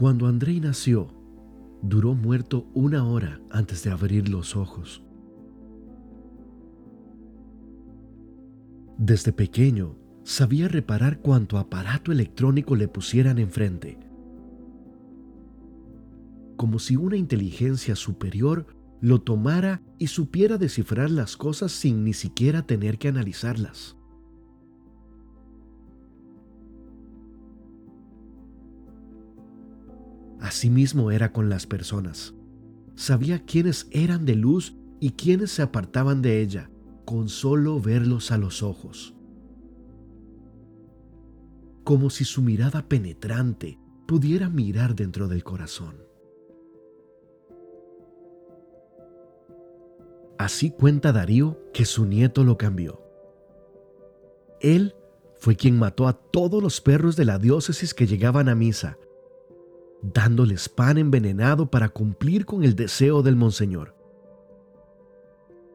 Cuando Andrei nació, duró muerto una hora antes de abrir los ojos. Desde pequeño, sabía reparar cuanto aparato electrónico le pusieran enfrente. Como si una inteligencia superior lo tomara y supiera descifrar las cosas sin ni siquiera tener que analizarlas. Asimismo era con las personas. Sabía quiénes eran de luz y quiénes se apartaban de ella, con solo verlos a los ojos. Como si su mirada penetrante pudiera mirar dentro del corazón. Así cuenta Darío que su nieto lo cambió. Él fue quien mató a todos los perros de la diócesis que llegaban a misa dándoles pan envenenado para cumplir con el deseo del monseñor.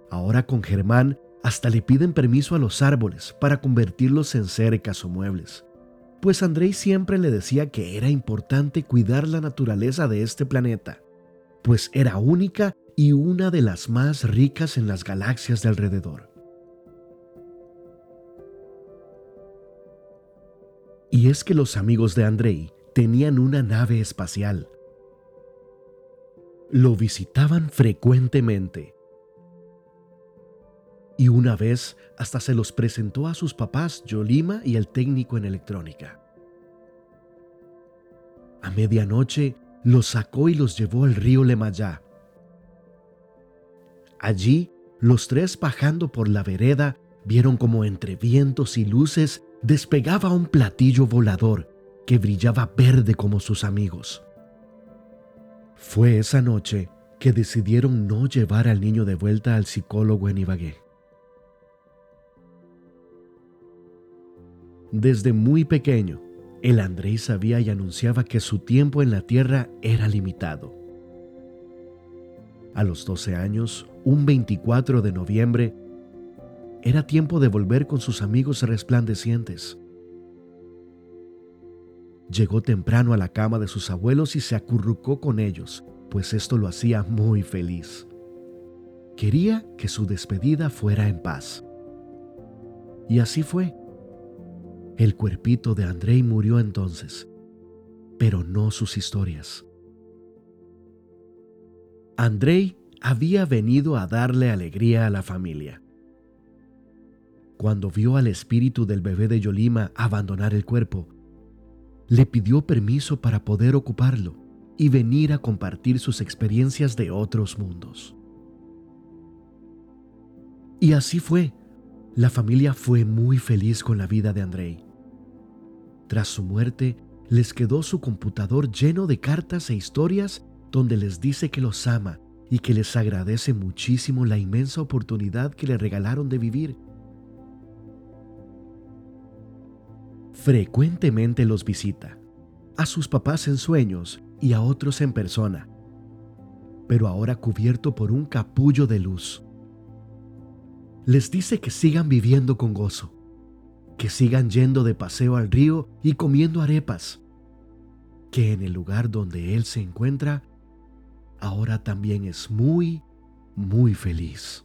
Ahora con Germán hasta le piden permiso a los árboles para convertirlos en cercas o muebles, pues Andrei siempre le decía que era importante cuidar la naturaleza de este planeta, pues era única y una de las más ricas en las galaxias de alrededor. Y es que los amigos de Andrei tenían una nave espacial. Lo visitaban frecuentemente. Y una vez hasta se los presentó a sus papás Yolima y el técnico en electrónica. A medianoche los sacó y los llevó al río Lemayá. Allí, los tres bajando por la vereda, vieron como entre vientos y luces despegaba un platillo volador que brillaba verde como sus amigos. Fue esa noche que decidieron no llevar al niño de vuelta al psicólogo en Ibagué. Desde muy pequeño, el Andrés sabía y anunciaba que su tiempo en la tierra era limitado. A los 12 años, un 24 de noviembre, era tiempo de volver con sus amigos resplandecientes. Llegó temprano a la cama de sus abuelos y se acurrucó con ellos, pues esto lo hacía muy feliz. Quería que su despedida fuera en paz. Y así fue. El cuerpito de Andrei murió entonces, pero no sus historias. Andrei había venido a darle alegría a la familia. Cuando vio al espíritu del bebé de Yolima abandonar el cuerpo, le pidió permiso para poder ocuparlo y venir a compartir sus experiencias de otros mundos. Y así fue. La familia fue muy feliz con la vida de Andrei. Tras su muerte, les quedó su computador lleno de cartas e historias donde les dice que los ama y que les agradece muchísimo la inmensa oportunidad que le regalaron de vivir frecuentemente los visita, a sus papás en sueños y a otros en persona, pero ahora cubierto por un capullo de luz. Les dice que sigan viviendo con gozo, que sigan yendo de paseo al río y comiendo arepas, que en el lugar donde Él se encuentra, ahora también es muy, muy feliz.